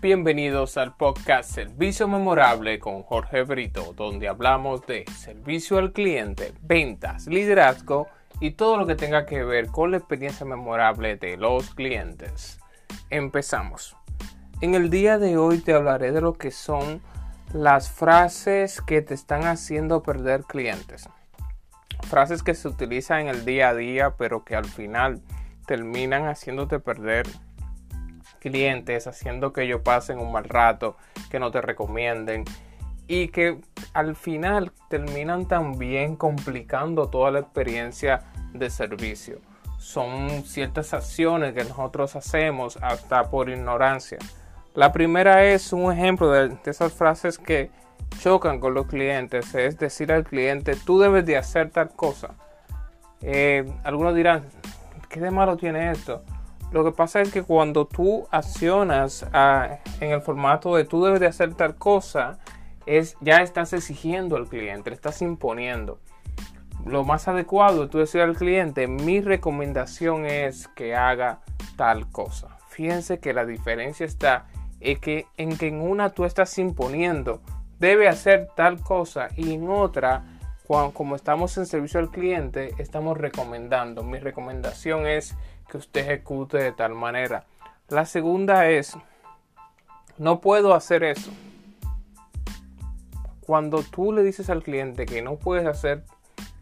Bienvenidos al podcast Servicio Memorable con Jorge Brito, donde hablamos de servicio al cliente, ventas, liderazgo y todo lo que tenga que ver con la experiencia memorable de los clientes. Empezamos. En el día de hoy te hablaré de lo que son las frases que te están haciendo perder clientes. Frases que se utilizan en el día a día pero que al final terminan haciéndote perder clientes, haciendo que ellos pasen un mal rato, que no te recomienden y que al final terminan también complicando toda la experiencia de servicio. Son ciertas acciones que nosotros hacemos hasta por ignorancia. La primera es un ejemplo de, esas frases que chocan con los clientes, es decir al cliente, tú debes de hacer tal cosa. Eh, algunos dirán, ¿qué de malo tiene esto? Lo que pasa es que cuando tú accionas ah, en el formato de tú debes de hacer tal cosa, es, ya estás exigiendo al cliente, estás imponiendo. Lo más adecuado es tú decir al cliente, mi recomendación es que haga tal cosa. Fíjense que la diferencia está en que en, que en una tú estás imponiendo, debe hacer tal cosa y en otra, como estamos en servicio al cliente, estamos recomendando. Mi recomendación es que usted ejecute de tal manera. La segunda es, no puedo hacer eso. Cuando tú le dices al cliente que no puedes hacer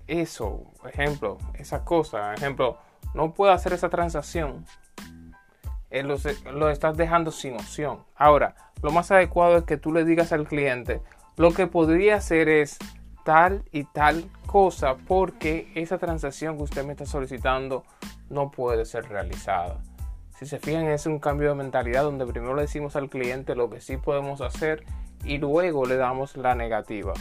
eso, ejemplo, esa cosa, ejemplo, no puedo hacer esa transacción, eh, lo, lo, estás dejando sin opción. Ahora, lo más adecuado es que tú le digas al cliente, lo que podría hacer es tal y tal cosa porque esa transacción que usted me está solicitando no puede ser realizada. Si se fijan, es un cambio de mentalidad donde primero le decimos al cliente lo que sí podemos hacer y luego le damos la negativa.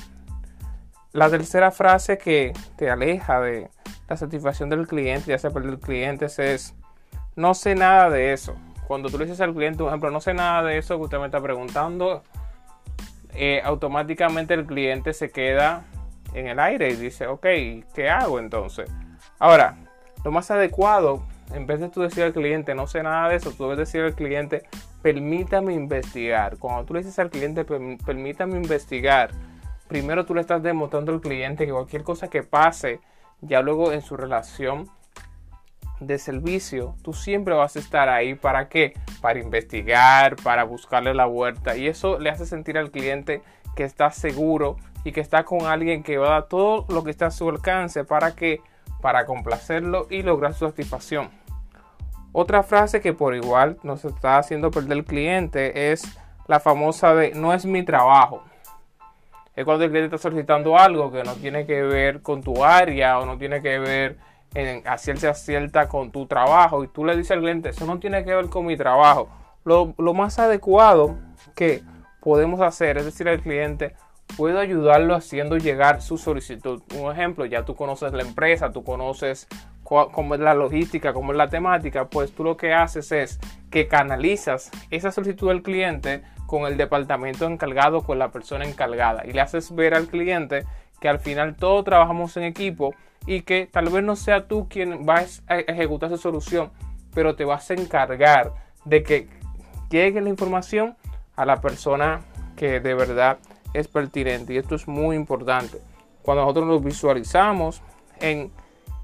La tercera frase que te aleja de la satisfacción del cliente, ya sea por el cliente, es no sé nada de eso. Cuando tú le dices al cliente, por ejemplo, no sé nada de eso que usted me está preguntando, eh, automáticamente el cliente se queda en el aire y dice, ok, ¿qué hago entonces? Ahora, lo más adecuado, en vez de tú decir al cliente, no sé nada de eso, tú debes decir al cliente, permítame investigar. Cuando tú le dices al cliente, permítame investigar, primero tú le estás demostrando al cliente que cualquier cosa que pase, ya luego en su relación de servicio, tú siempre vas a estar ahí para qué? Para investigar, para buscarle la vuelta. Y eso le hace sentir al cliente que está seguro y que está con alguien que va a dar todo lo que está a su alcance para que para complacerlo y lograr su satisfacción. Otra frase que por igual nos está haciendo perder el cliente es la famosa de no es mi trabajo. Es cuando el cliente está solicitando algo que no tiene que ver con tu área o no tiene que ver en hacerse acierta con tu trabajo y tú le dices al cliente, eso no tiene que ver con mi trabajo. Lo, más adecuado que podemos hacer es decir al cliente, puedo ayudarlo haciendo llegar su solicitud. Un ejemplo, ya tú conoces la empresa, tú conoces cómo es la logística, cómo es la temática, pues tú lo que haces es que canalizas esa solicitud del cliente con el departamento encargado, con la persona encargada y le haces ver al cliente que al final todos trabajamos en equipo y que tal vez no sea tú quien vas a ejecutar esa solución, pero te vas a encargar de que llegue la información a la persona que de verdad es pertinente y esto es muy importante. Cuando nosotros nos visualizamos en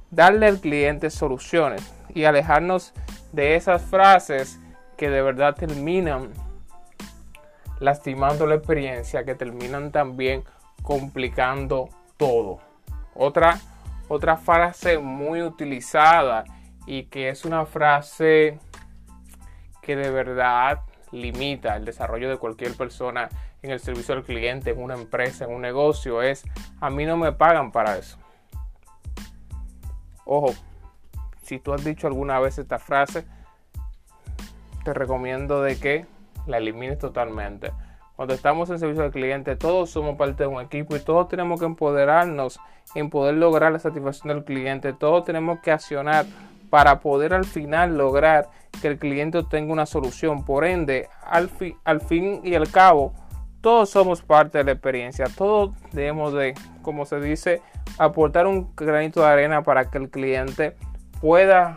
darle al cliente soluciones y alejarnos de esas frases que de verdad terminan lastimando la experiencia, que terminan también complicando todo. Otra, otra frase muy utilizada y que es una frase que de verdad limita el desarrollo de cualquier persona en el servicio al cliente, en una empresa, en un negocio, es a mí no me pagan para eso. Ojo, si tú has dicho alguna vez esta frase, te recomiendo de que la elimines totalmente. Cuando estamos en servicio al cliente, todos somos parte de un equipo y todos tenemos que empoderarnos en poder lograr la satisfacción del cliente. Todos tenemos que accionar para poder al final lograr que el cliente tenga una solución. Por ende, al, al fin y al cabo, todos somos parte de la experiencia, todos debemos de, como se dice, aportar un granito de arena para que el cliente pueda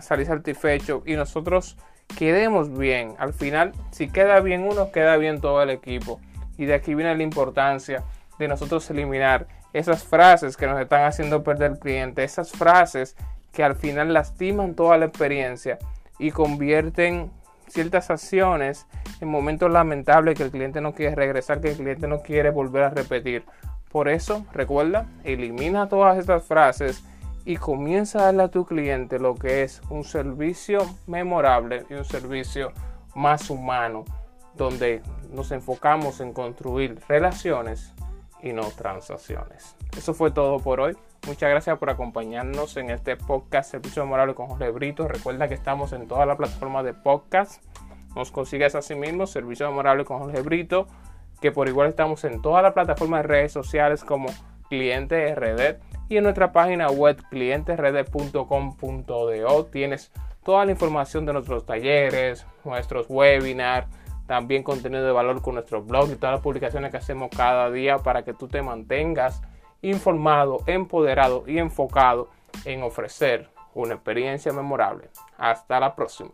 salir satisfecho y nosotros quedemos bien. Al final, si queda bien uno, queda bien todo el equipo. Y de aquí viene la importancia de nosotros eliminar esas frases que nos están haciendo perder el cliente, esas frases que al final lastiman toda la experiencia y convierten ciertas acciones en momentos lamentables que el cliente no quiere regresar, que el cliente no quiere volver a repetir. Por eso, recuerda, elimina todas estas frases y comienza a darle a tu cliente lo que es un servicio memorable y un servicio más humano, donde nos enfocamos en construir relaciones y no transacciones. Eso fue todo por hoy. Muchas gracias por acompañarnos en este podcast Servicio Memorable con José Brito. Recuerda que estamos en todas las plataformas de podcast. Nos consigues así mismo Servicio Memorable con Jorge Brito, que por igual estamos en todas las plataformas de redes sociales como Cliente RD y en nuestra página web clientesrd.com.do tienes toda la información de nuestros talleres, nuestros webinars, también contenido de valor con nuestro blog y todas las publicaciones que hacemos cada día para que tú te mantengas informado, empoderado y enfocado en ofrecer una experiencia memorable. Hasta la próxima.